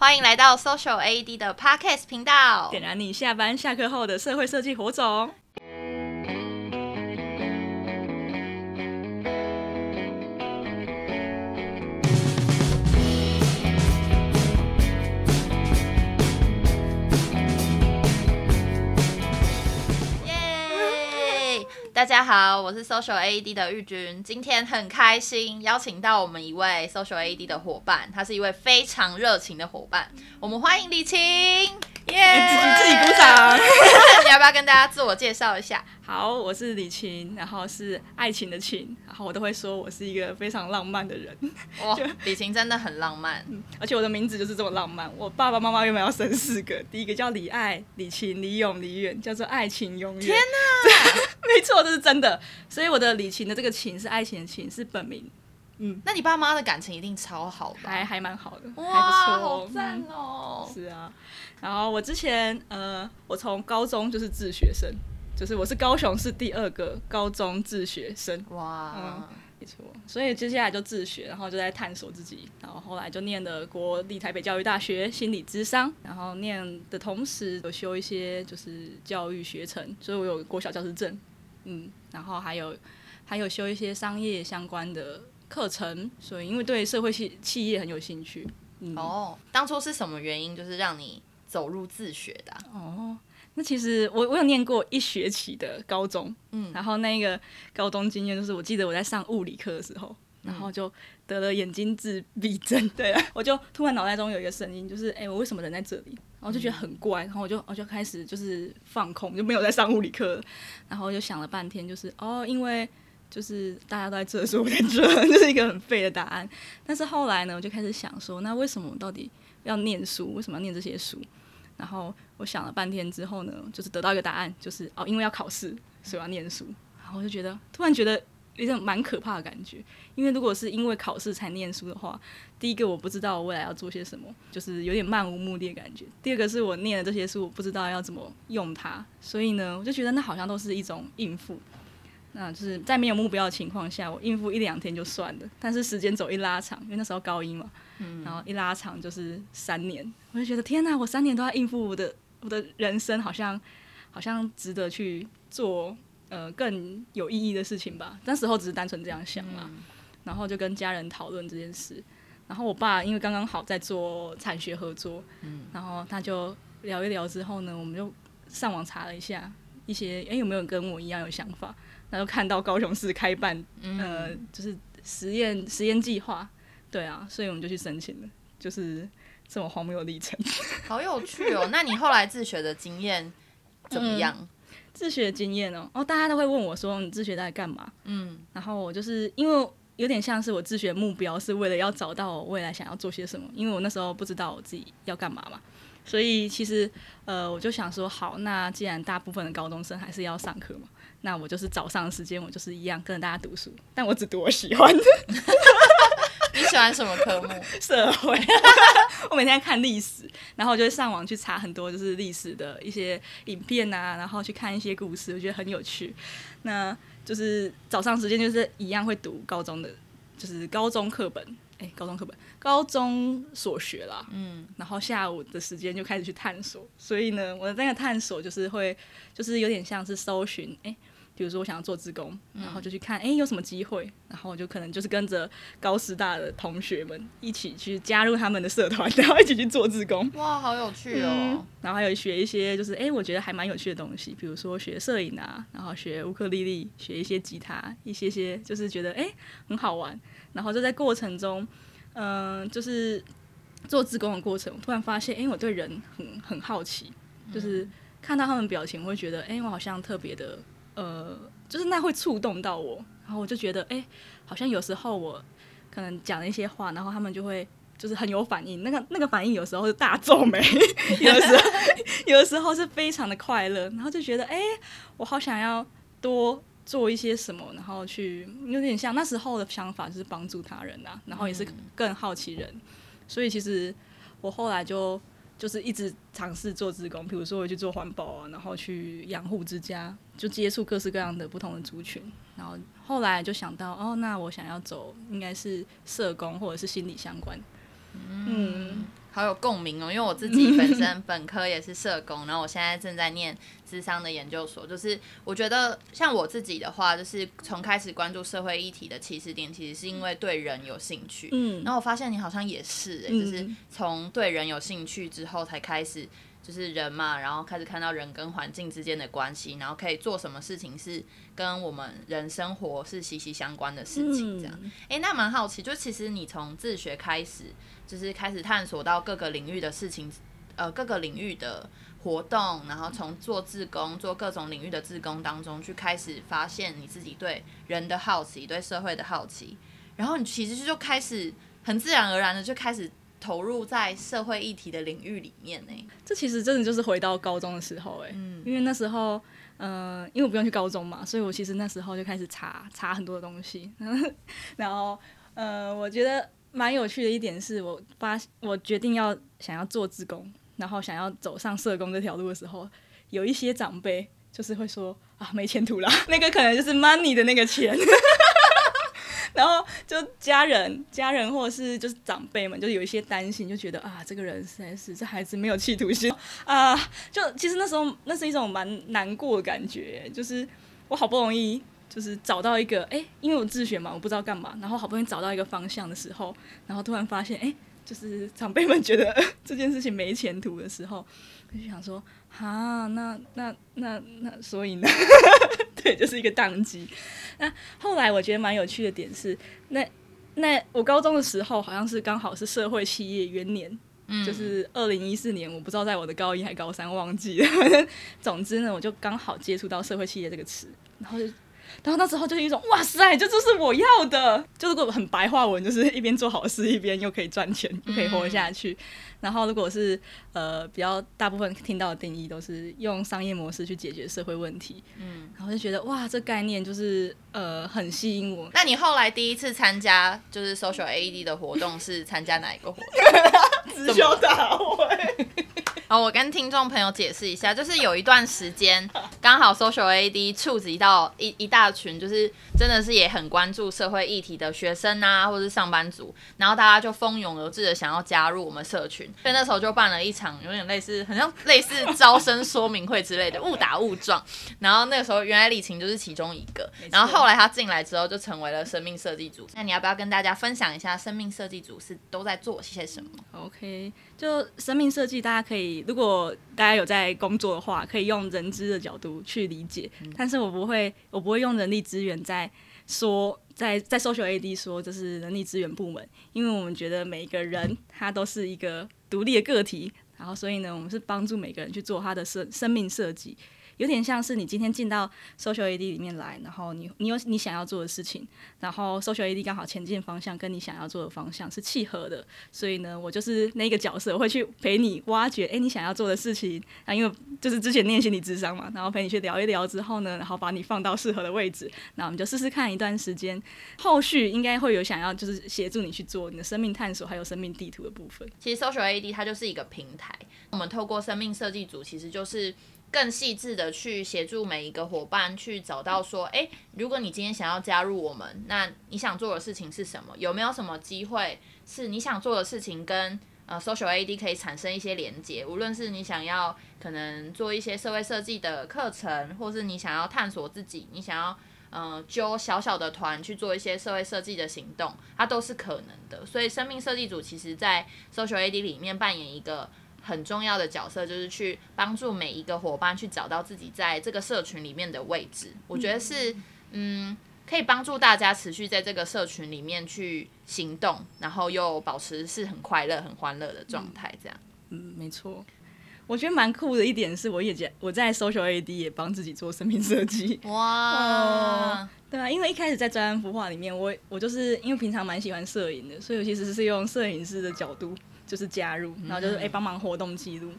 欢迎来到 Social AED 的 Podcast 频道，点燃你下班下课后的社会设计火种。大家好，我是 Social AED 的玉君，今天很开心邀请到我们一位 Social AED 的伙伴，他是一位非常热情的伙伴，我们欢迎李晴，耶！自己自己鼓掌，你 要不要跟大家自我介绍一下？好，我是李晴，然后是爱情的情，然后我都会说我是一个非常浪漫的人。哇，李晴真的很浪漫，而且我的名字就是这么浪漫。我爸爸妈妈原本要生四个，第一个叫李爱、李晴、李勇、李远，叫做爱情永远。天哪，没错，这是真的。所以我的李琴的这个琴是爱情的琴，是本名。嗯，那你爸妈的感情一定超好吧？还还蛮好的，哇，还不错，好赞哦、嗯。是啊，然后我之前呃，我从高中就是自学生。就是我是高雄市第二个高中自学生，哇，嗯，没错，所以接下来就自学，然后就在探索自己，然后后来就念了国立台北教育大学心理智商，然后念的同时有修一些就是教育学程，所以我有国小教师证，嗯，然后还有还有修一些商业相关的课程，所以因为对社会企企业很有兴趣，嗯，哦，当初是什么原因就是让你走入自学的啊？哦。那其实我我有念过一学期的高中，嗯，然后那个高中经验就是，我记得我在上物理课的时候，然后就得了眼睛自 闭症，对啊，我就突然脑袋中有一个声音，就是哎、欸，我为什么人在这里？然后就觉得很怪，然后我就我就开始就是放空，就没有在上物理课，然后就想了半天，就是哦，因为就是大家都在这，所以我在这，就是一个很废的答案。但是后来呢，我就开始想说，那为什么我到底要念书？为什么要念这些书？然后我想了半天之后呢，就是得到一个答案，就是哦，因为要考试，所以我要念书。然后我就觉得，突然觉得有点蛮可怕的感觉。因为如果是因为考试才念书的话，第一个我不知道我未来要做些什么，就是有点漫无目的的感觉。第二个是我念了这些书，我不知道要怎么用它，所以呢，我就觉得那好像都是一种应付。那就是在没有目标的情况下，我应付一两天就算了。但是时间走一拉长，因为那时候高一嘛。嗯，然后一拉长就是三年，我就觉得天哪，我三年都要应付我的我的人生，好像好像值得去做呃更有意义的事情吧。那时候只是单纯这样想嘛，嗯，然后就跟家人讨论这件事。然后我爸因为刚刚好在做产学合作，嗯，然后他就聊一聊之后呢，我们就上网查了一下一些，哎，有没有跟我一样有想法？然后看到高雄市开办，呃，就是实验实验计划。对啊，所以我们就去申请了，就是这么荒谬的历程。好有趣哦！那你后来自学的经验怎么样？嗯、自学经验哦，哦，大家都会问我说，你自学在干嘛？嗯，然后我就是因为有点像是我自学目标是为了要找到我未来想要做些什么，因为我那时候不知道我自己要干嘛嘛，所以其实呃，我就想说，好，那既然大部分的高中生还是要上课嘛，那我就是早上的时间，我就是一样跟着大家读书，但我只读我喜欢的。你喜欢什么科目？社会。我每天看历史，然后我就会上网去查很多就是历史的一些影片啊，然后去看一些故事，我觉得很有趣。那就是早上时间就是一样会读高中的，就是高中课本，哎、欸，高中课本，高中所学啦。嗯。然后下午的时间就开始去探索，所以呢，我的那个探索就是会，就是有点像是搜寻，哎、欸。比如说我想要做志工，然后就去看，哎、欸，有什么机会？然后我就可能就是跟着高师大的同学们一起去加入他们的社团，然后一起去做志工。哇，好有趣哦！嗯、然后还有学一些，就是哎、欸，我觉得还蛮有趣的东西，比如说学摄影啊，然后学乌克丽丽，学一些吉他，一些些就是觉得哎、欸、很好玩。然后就在过程中，嗯、呃，就是做志工的过程，我突然发现，哎、欸，我对人很很好奇，就是看到他们表情，我会觉得，哎、欸，我好像特别的。呃，就是那会触动到我，然后我就觉得，哎、欸，好像有时候我可能讲了一些话，然后他们就会就是很有反应。那个那个反应有时候是大皱眉，有的时候 有的时候是非常的快乐，然后就觉得，哎、欸，我好想要多做一些什么，然后去有点像那时候的想法，就是帮助他人啊，然后也是更好奇人，所以其实我后来就。就是一直尝试做志工，比如说我去做环保啊，然后去养护之家，就接触各式各样的不同的族群。然后后来就想到，哦，那我想要走应该是社工或者是心理相关。嗯，好有共鸣哦，因为我自己本身 本科也是社工，然后我现在正在念智商的研究所。就是我觉得像我自己的话，就是从开始关注社会议题的起始点，其实是因为对人有兴趣。嗯，然后我发现你好像也是、欸，就是从对人有兴趣之后才开始。就是人嘛，然后开始看到人跟环境之间的关系，然后可以做什么事情是跟我们人生活是息息相关的事情，这样。哎、嗯，那蛮好奇，就其实你从自学开始，就是开始探索到各个领域的事情，呃，各个领域的活动，然后从做志工，做各种领域的志工当中，去开始发现你自己对人的好奇，对社会的好奇，然后你其实就开始很自然而然的就开始。投入在社会议题的领域里面呢，这其实真的就是回到高中的时候哎，嗯，因为那时候，嗯、呃，因为我不用去高中嘛，所以我其实那时候就开始查查很多的东西，然后，呃，我觉得蛮有趣的一点是我发我决定要想要做志工，然后想要走上社工这条路的时候，有一些长辈就是会说啊，没前途啦，那个可能就是 money 的那个钱。然后就家人、家人或者是就是长辈们，就有一些担心，就觉得啊，这个人实在是这孩子没有企图心啊。就其实那时候那是一种蛮难过的感觉，就是我好不容易就是找到一个哎，因为我自学嘛，我不知道干嘛，然后好不容易找到一个方向的时候，然后突然发现哎，就是长辈们觉得 这件事情没前途的时候，就想说啊，那那那那，所以呢？对，就是一个宕机。那后来我觉得蛮有趣的点是，那那我高中的时候好像是刚好是社会企业元年，嗯，就是二零一四年，我不知道在我的高一还高三忘记了。总之呢，我就刚好接触到社会企业这个词，然后就。然后那时候就是一种哇塞，这就是我要的，就如果很白话文，就是一边做好事，一边又可以赚钱，又可以活下去。嗯、然后如果是呃比较大部分听到的定义都是用商业模式去解决社会问题，嗯，然后就觉得哇，这概念就是呃很吸引我。那你后来第一次参加就是 Social AED 的活动是参加哪一个活动？直销大会。好，我跟听众朋友解释一下，就是有一段时间，刚好 Social AED 触及到一一大群，就是真的是也很关注社会议题的学生啊，或者是上班族，然后大家就蜂拥而至的想要加入我们社群，所以那时候就办了一场有点类似，很像类似招生说明会之类的，误打误撞。然后那个时候，原来李晴就是其中一个，然后后来他进来之后，就成为了生命设计组。那你要不要跟大家分享一下生命设计组是都在做些什么？OK，就生命设计，大家可以。如果大家有在工作的话，可以用人资的角度去理解，嗯、但是我不会，我不会用人力资源在说，在在 Social AD 说这是人力资源部门，因为我们觉得每一个人他都是一个独立的个体，然后所以呢，我们是帮助每个人去做他的生生命设计。有点像是你今天进到 Social AD 里面来，然后你你有你想要做的事情，然后 Social AD 刚好前进方向跟你想要做的方向是契合的，所以呢，我就是那个角色，我会去陪你挖掘，哎，你想要做的事情啊，因为就是之前念心理智商嘛，然后陪你去聊一聊之后呢，然后把你放到适合的位置，那我们就试试看一段时间，后续应该会有想要就是协助你去做你的生命探索还有生命地图的部分。其实 Social AD 它就是一个平台，我们透过生命设计组其实就是。更细致的去协助每一个伙伴去找到说，诶，如果你今天想要加入我们，那你想做的事情是什么？有没有什么机会是你想做的事情跟呃 Social AD 可以产生一些连接？无论是你想要可能做一些社会设计的课程，或是你想要探索自己，你想要呃揪小小的团去做一些社会设计的行动，它都是可能的。所以生命设计组其实在 Social AD 里面扮演一个。很重要的角色就是去帮助每一个伙伴去找到自己在这个社群里面的位置。我觉得是，嗯，可以帮助大家持续在这个社群里面去行动，然后又保持是很快乐、很欢乐的状态。这样，嗯，没错。我觉得蛮酷的一点是，我也在我在 Social AD 也帮自己做生命设计。哇，对啊，因为一开始在专案孵化里面，我我就是因为平常蛮喜欢摄影的，所以我其实是用摄影师的角度。就是加入，然后就是哎帮忙活动记录，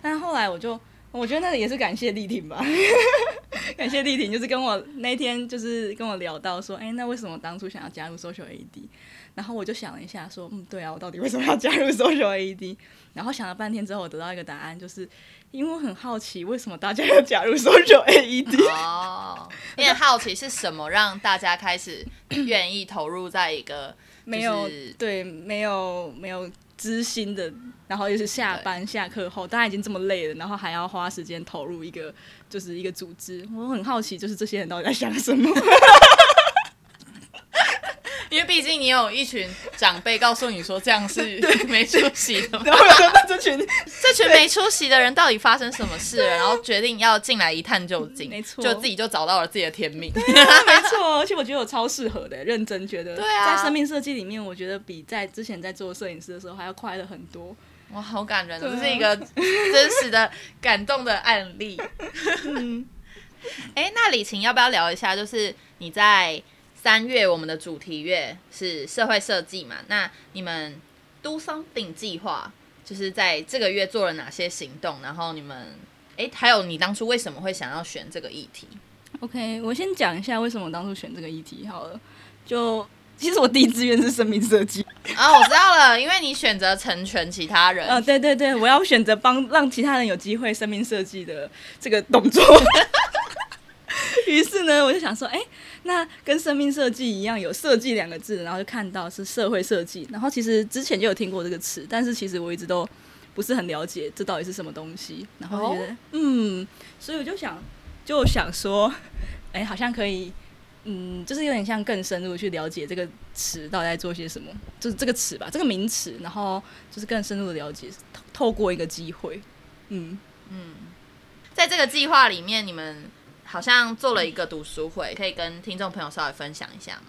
但后来我就我觉得那也是感谢丽婷吧，感谢丽婷，就是跟我那天就是跟我聊到说，哎，那为什么当初想要加入 Social AD？然后我就想了一下，说，嗯，对啊，我到底为什么要加入 Social AD？然后想了半天之后，我得到一个答案，就是因为我很好奇，为什么大家要加入 Social AD？哦，因为好奇是什么让大家开始愿意投入在一个。没有对，没有没有知心的，然后又是下班下课后，大家已经这么累了，然后还要花时间投入一个就是一个组织，我很好奇，就是这些人到底在想什么？毕竟你有一群长辈告诉你说这样是 没出息的，然后那这群 这群没出息的人到底发生什么事了？然后决定要进来一探究竟，没错，就自己就找到了自己的天命。没错，而且我觉得我超适合的，认真觉得。对啊，在生命设计里面，我觉得比在之前在做摄影师的时候还要快乐很多。哇，好感人，这是一个真实的感动的案例。嗯，哎，那李晴要不要聊一下？就是你在。三月我们的主题月是社会设计嘛？那你们 Do Something 计划就是在这个月做了哪些行动？然后你们哎、欸，还有你当初为什么会想要选这个议题？OK，我先讲一下为什么我当初选这个议题好了。就其实我第一志愿是生命设计啊，我知道了，因为你选择成全其他人。呃，对对对，我要选择帮让其他人有机会生命设计的这个动作。于是呢，我就想说，哎、欸。那跟生命设计一样，有“设计”两个字，然后就看到是社会设计。然后其实之前就有听过这个词，但是其实我一直都不是很了解这到底是什么东西。然后觉得，哦、嗯，所以我就想，就想说，哎、欸，好像可以，嗯，就是有点像更深入去了解这个词到底在做些什么，就是这个词吧，这个名词，然后就是更深入的了解，透过一个机会，嗯嗯，在这个计划里面，你们。好像做了一个读书会，可以跟听众朋友稍微分享一下吗？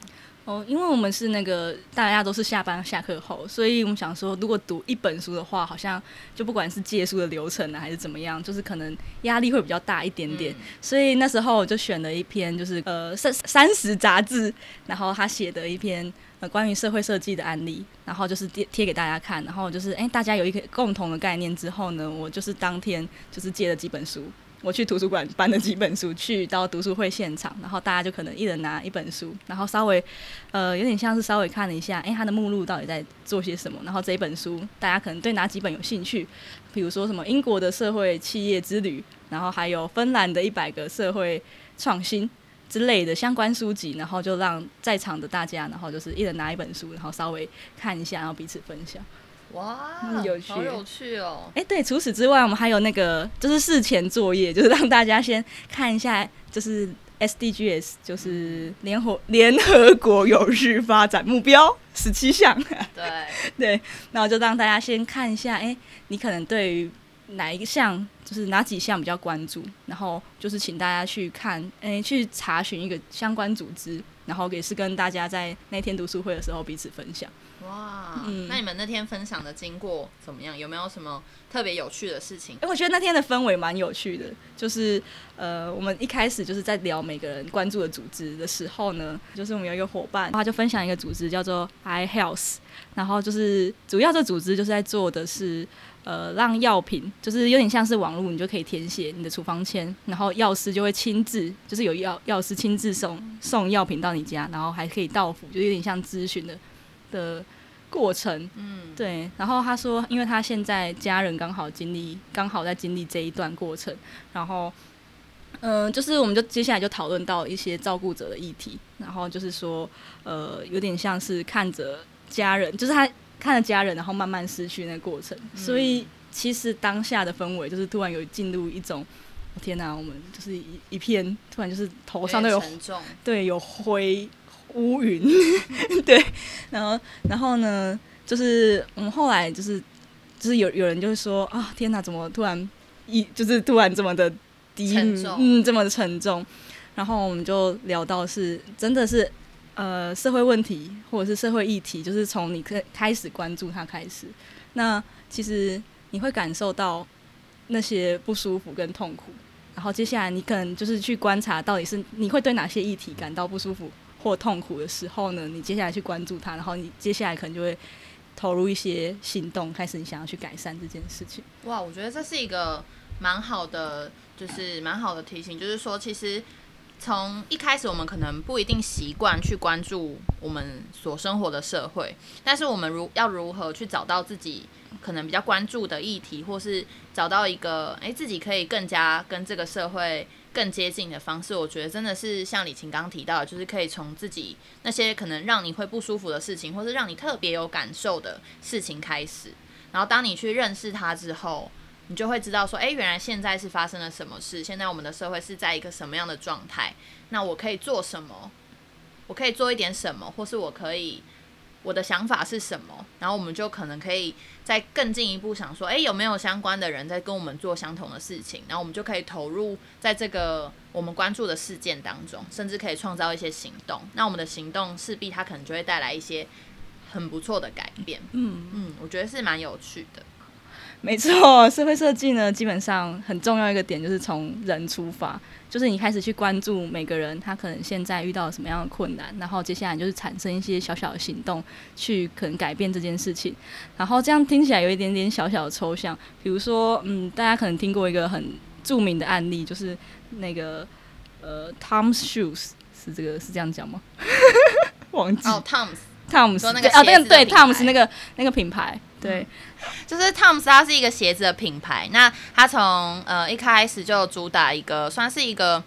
哦，因为我们是那个大家都是下班下课后，所以我们想说，如果读一本书的话，好像就不管是借书的流程呢，还是怎么样，就是可能压力会比较大一点点。嗯、所以那时候我就选了一篇，就是呃三三十杂志，然后他写的一篇呃关于社会设计的案例，然后就是贴贴给大家看，然后就是哎、欸、大家有一个共同的概念之后呢，我就是当天就是借了几本书。我去图书馆搬了几本书，去到读书会现场，然后大家就可能一人拿一本书，然后稍微，呃，有点像是稍微看了一下，哎，它的目录到底在做些什么，然后这一本书大家可能对哪几本有兴趣，比如说什么英国的社会企业之旅，然后还有芬兰的一百个社会创新之类的相关书籍，然后就让在场的大家，然后就是一人拿一本书，然后稍微看一下，然后彼此分享。哇，嗯、有趣，好有趣哦！哎、欸，对，除此之外，我们还有那个就是事前作业，就是让大家先看一下，就是 SDGs，就是联合联合国有序发展目标十七项。对对，然后就让大家先看一下，哎、欸，你可能对于哪一个项，就是哪几项比较关注，然后就是请大家去看，哎、欸，去查询一个相关组织，然后也是跟大家在那天读书会的时候彼此分享。哇，嗯、那你们那天分享的经过怎么样？有没有什么特别有趣的事情？哎、欸，我觉得那天的氛围蛮有趣的，就是呃，我们一开始就是在聊每个人关注的组织的时候呢，就是我们有一个伙伴，他就分享一个组织叫做 iHealth，然后就是主要这组织就是在做的是呃，让药品就是有点像是网络，你就可以填写你的处方签，然后药师就会亲自，就是有药药师亲自送送药品到你家，然后还可以到府，就有点像咨询的的。过程，嗯，对。然后他说，因为他现在家人刚好经历，刚好在经历这一段过程。然后，嗯、呃，就是我们就接下来就讨论到一些照顾者的议题。然后就是说，呃，有点像是看着家人，就是他看着家人，然后慢慢失去那个过程。嗯、所以其实当下的氛围就是突然有进入一种，天哪，我们就是一一片，突然就是头上都有对，有灰。乌云，对，然后，然后呢，就是我们后来就是，就是有有人就是说啊，天哪，怎么突然一就是突然这么的低，重嗯，这么的沉重，然后我们就聊到是真的是呃社会问题或者是社会议题，就是从你开开始关注它开始，那其实你会感受到那些不舒服跟痛苦，然后接下来你可能就是去观察到底是你会对哪些议题感到不舒服。或痛苦的时候呢，你接下来去关注它，然后你接下来可能就会投入一些行动，开始你想要去改善这件事情。哇，我觉得这是一个蛮好的，就是蛮好的提醒，就是说，其实从一开始我们可能不一定习惯去关注我们所生活的社会，但是我们如要如何去找到自己可能比较关注的议题，或是找到一个诶、自己可以更加跟这个社会。更接近的方式，我觉得真的是像李晴刚刚提到的，就是可以从自己那些可能让你会不舒服的事情，或是让你特别有感受的事情开始。然后当你去认识它之后，你就会知道说，诶，原来现在是发生了什么事，现在我们的社会是在一个什么样的状态，那我可以做什么？我可以做一点什么，或是我可以。我的想法是什么？然后我们就可能可以再更进一步想说，诶，有没有相关的人在跟我们做相同的事情？然后我们就可以投入在这个我们关注的事件当中，甚至可以创造一些行动。那我们的行动势必它可能就会带来一些很不错的改变。嗯嗯，我觉得是蛮有趣的。没错，社会设计呢，基本上很重要一个点就是从人出发，就是你开始去关注每个人他可能现在遇到什么样的困难，然后接下来就是产生一些小小的行动，去可能改变这件事情。然后这样听起来有一点点小小的抽象，比如说，嗯，大家可能听过一个很著名的案例，就是那个呃，Tom's Shoes 是这个是这样讲吗？忘记哦，Tom's。Tom's 说那个啊，对对，Tom's 那个那个品牌，对，嗯、就是 Tom's 它是一个鞋子的品牌。那它从呃一开始就主打一个算是一个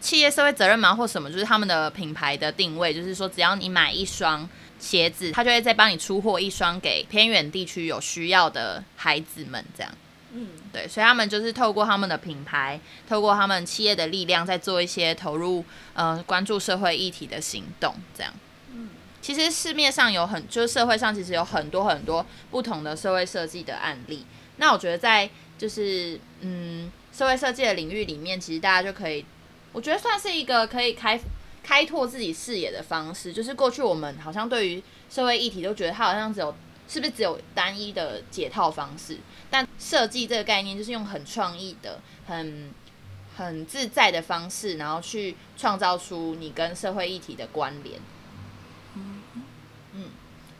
企业社会责任嘛，或什么，就是他们的品牌的定位，就是说只要你买一双鞋子，他就会再帮你出货一双给偏远地区有需要的孩子们，这样。嗯，对，所以他们就是透过他们的品牌，透过他们企业的力量，在做一些投入呃关注社会议题的行动，这样。其实市面上有很，就是社会上其实有很多很多不同的社会设计的案例。那我觉得在就是嗯社会设计的领域里面，其实大家就可以，我觉得算是一个可以开开拓自己视野的方式。就是过去我们好像对于社会议题都觉得它好像只有是不是只有单一的解套方式？但设计这个概念就是用很创意的、很很自在的方式，然后去创造出你跟社会议题的关联。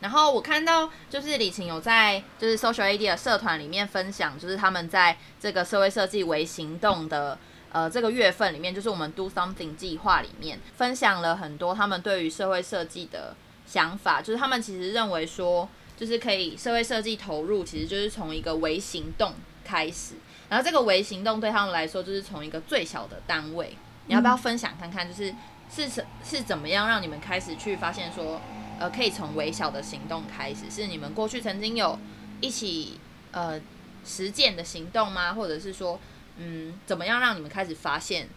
然后我看到，就是李晴有在就是 Social AD 的社团里面分享，就是他们在这个社会设计微行动的呃这个月份里面，就是我们 Do Something 计划里面分享了很多他们对于社会设计的想法，就是他们其实认为说，就是可以社会设计投入，其实就是从一个微行动开始，然后这个微行动对他们来说，就是从一个最小的单位，你要不要分享看看，就是是是是怎么样让你们开始去发现说。呃，可以从微小的行动开始，是你们过去曾经有一起呃实践的行动吗？或者是说，嗯，怎么样让你们开始发现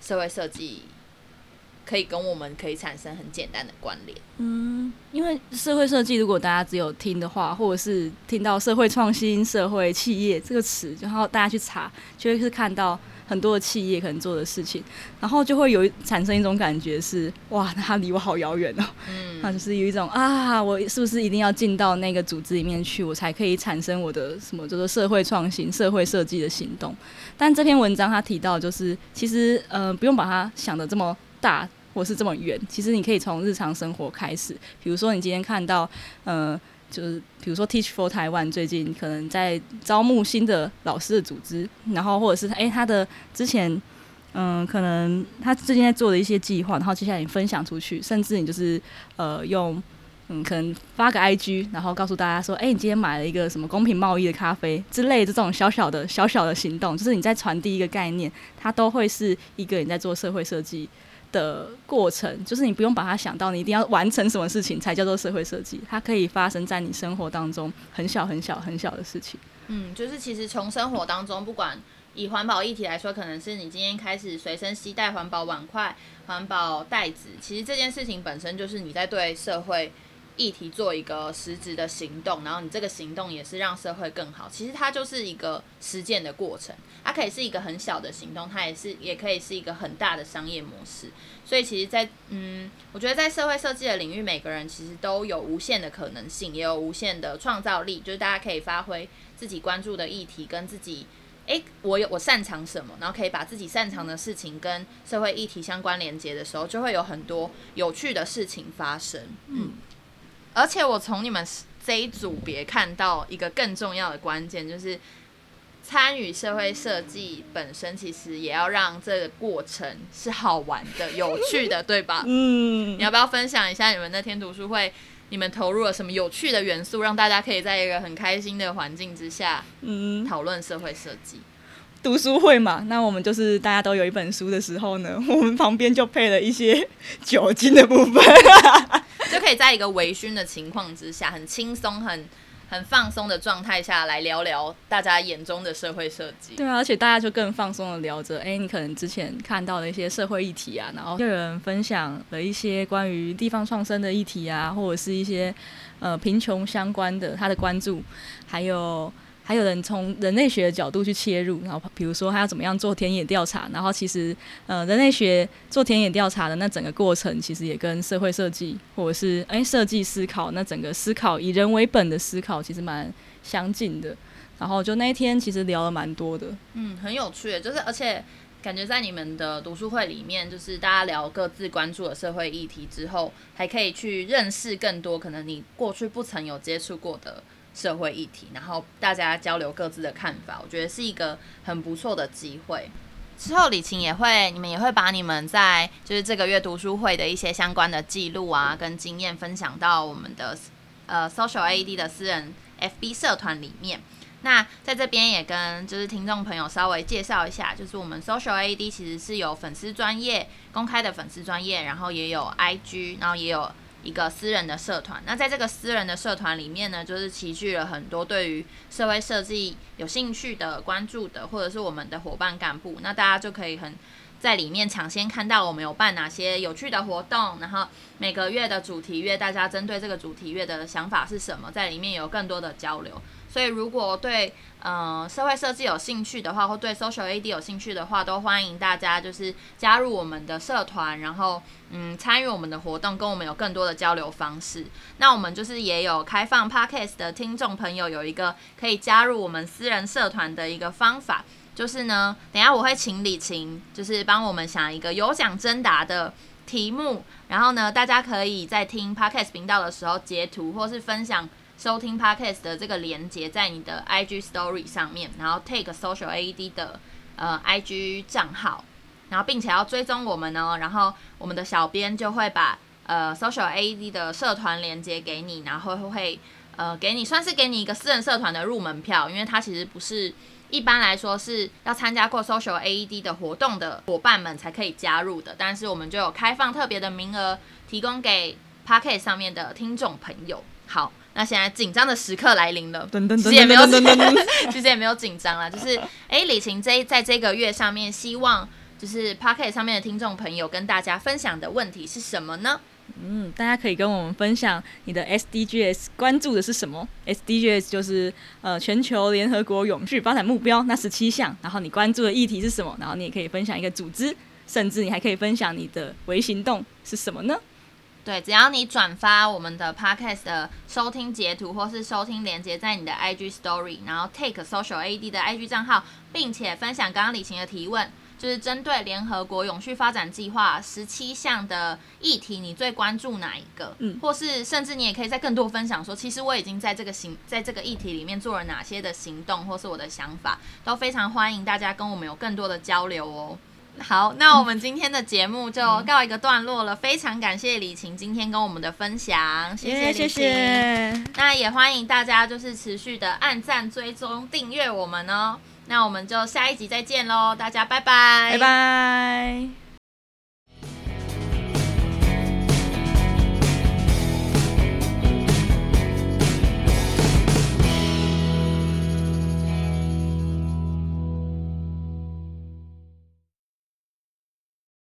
社会设计可以跟我们可以产生很简单的关联？嗯，因为社会设计，如果大家只有听的话，或者是听到社会创新、社会企业这个词，然后大家去查，就会是看到。很多的企业可能做的事情，然后就会有产生一种感觉是，哇，那它离我好遥远哦。嗯，那就是有一种啊，我是不是一定要进到那个组织里面去，我才可以产生我的什么叫做社会创新、社会设计的行动？但这篇文章他提到，就是其实呃，不用把它想得这么大，或是这么远。其实你可以从日常生活开始，比如说你今天看到呃。就是比如说，Teach for Taiwan 最近可能在招募新的老师的组织，然后或者是诶、他的之前嗯，可能他最近在做的一些计划，然后接下来你分享出去，甚至你就是呃用嗯，可能发个 IG，然后告诉大家说，诶、欸，你今天买了一个什么公平贸易的咖啡之类的这种小小的小小的行动，就是你在传递一个概念，它都会是一个你在做社会设计的过程，就是你不用把它想到你一定要完成什么事情才叫做社会设计，它可以发生在你生活当中很小很小很小的事情。嗯，就是其实从生活当中，不管以环保议题来说，可能是你今天开始随身携带环保碗筷、环保袋子，其实这件事情本身就是你在对社会议题做一个实质的行动，然后你这个行动也是让社会更好。其实它就是一个实践的过程，它可以是一个很小的行动，它也是也可以是一个很大的商业模式。所以其实在，嗯，我觉得在社会设计的领域，每个人其实都有无限的可能性，也有无限的创造力。就是大家可以发挥自己关注的议题，跟自己，诶，我有我擅长什么，然后可以把自己擅长的事情跟社会议题相关联结的时候，就会有很多有趣的事情发生。嗯。而且我从你们这一组别看到一个更重要的关键，就是参与社会设计本身，其实也要让这个过程是好玩的、有趣的，对吧？嗯。你要不要分享一下你们那天读书会，你们投入了什么有趣的元素，让大家可以在一个很开心的环境之下，嗯，讨论社会设计？读书会嘛，那我们就是大家都有一本书的时候呢，我们旁边就配了一些酒精的部分，就可以在一个微醺的情况之下，很轻松、很很放松的状态下来聊聊大家眼中的社会设计。对啊，而且大家就更放松的聊着，哎，你可能之前看到的一些社会议题啊，然后又有人分享了一些关于地方创生的议题啊，或者是一些呃贫穷相关的他的关注，还有。还有人从人类学的角度去切入，然后比如说他要怎么样做田野调查，然后其实呃人类学做田野调查的那整个过程，其实也跟社会设计或者是哎设计思考那整个思考以人为本的思考其实蛮相近的。然后就那一天其实聊了蛮多的，嗯，很有趣，就是而且感觉在你们的读书会里面，就是大家聊各自关注的社会议题之后，还可以去认识更多可能你过去不曾有接触过的。社会议题，然后大家交流各自的看法，我觉得是一个很不错的机会。之后李晴也会，你们也会把你们在就是这个月读书会的一些相关的记录啊，跟经验分享到我们的呃 Social AED 的私人 FB 社团里面。那在这边也跟就是听众朋友稍微介绍一下，就是我们 Social AED 其实是有粉丝专业公开的粉丝专业，然后也有 IG，然后也有。一个私人的社团，那在这个私人的社团里面呢，就是齐聚了很多对于社会设计有兴趣的、关注的，或者是我们的伙伴干部，那大家就可以很在里面抢先看到我们有办哪些有趣的活动，然后每个月的主题月，大家针对这个主题月的想法是什么，在里面有更多的交流。所以，如果对呃社会设计有兴趣的话，或对 Social AD 有兴趣的话，都欢迎大家就是加入我们的社团，然后嗯参与我们的活动，跟我们有更多的交流方式。那我们就是也有开放 Podcast 的听众朋友有一个可以加入我们私人社团的一个方法，就是呢，等下我会请李晴就是帮我们想一个有奖征答的题目，然后呢，大家可以在听 Podcast 频道的时候截图或是分享。收听 Podcast 的这个连接在你的 IG Story 上面，然后 Take Social AED 的呃 IG 账号，然后并且要追踪我们呢，然后我们的小编就会把呃 Social AED 的社团连接给你，然后会呃给你算是给你一个私人社团的入门票，因为它其实不是一般来说是要参加过 Social AED 的活动的伙伴们才可以加入的，但是我们就有开放特别的名额提供给 Podcast 上面的听众朋友。好。那现在紧张的时刻来临了，其实也没有，其实也没有紧张啦，就是哎，李晴这在这个月上面，希望就是 Podcast 上面的听众朋友跟大家分享的问题是什么呢？嗯，大家可以跟我们分享你的 SDGs 关注的是什么？SDGs 就是呃全球联合国永续发展目标那十七项，然后你关注的议题是什么？然后你也可以分享一个组织，甚至你还可以分享你的微行动是什么呢？对，只要你转发我们的 podcast 的收听截图或是收听连接在你的 IG Story，然后 take social AD 的 IG 账号，并且分享刚刚李晴的提问，就是针对联合国永续发展计划十七项的议题，你最关注哪一个？嗯，或是甚至你也可以在更多分享说，其实我已经在这个行，在这个议题里面做了哪些的行动，或是我的想法，都非常欢迎大家跟我们有更多的交流哦。好，那我们今天的节目就告一个段落了。嗯、非常感谢李晴今天跟我们的分享，谢谢。谢谢。那也欢迎大家就是持续的按赞、追踪、订阅我们哦。那我们就下一集再见喽，大家拜拜，拜拜。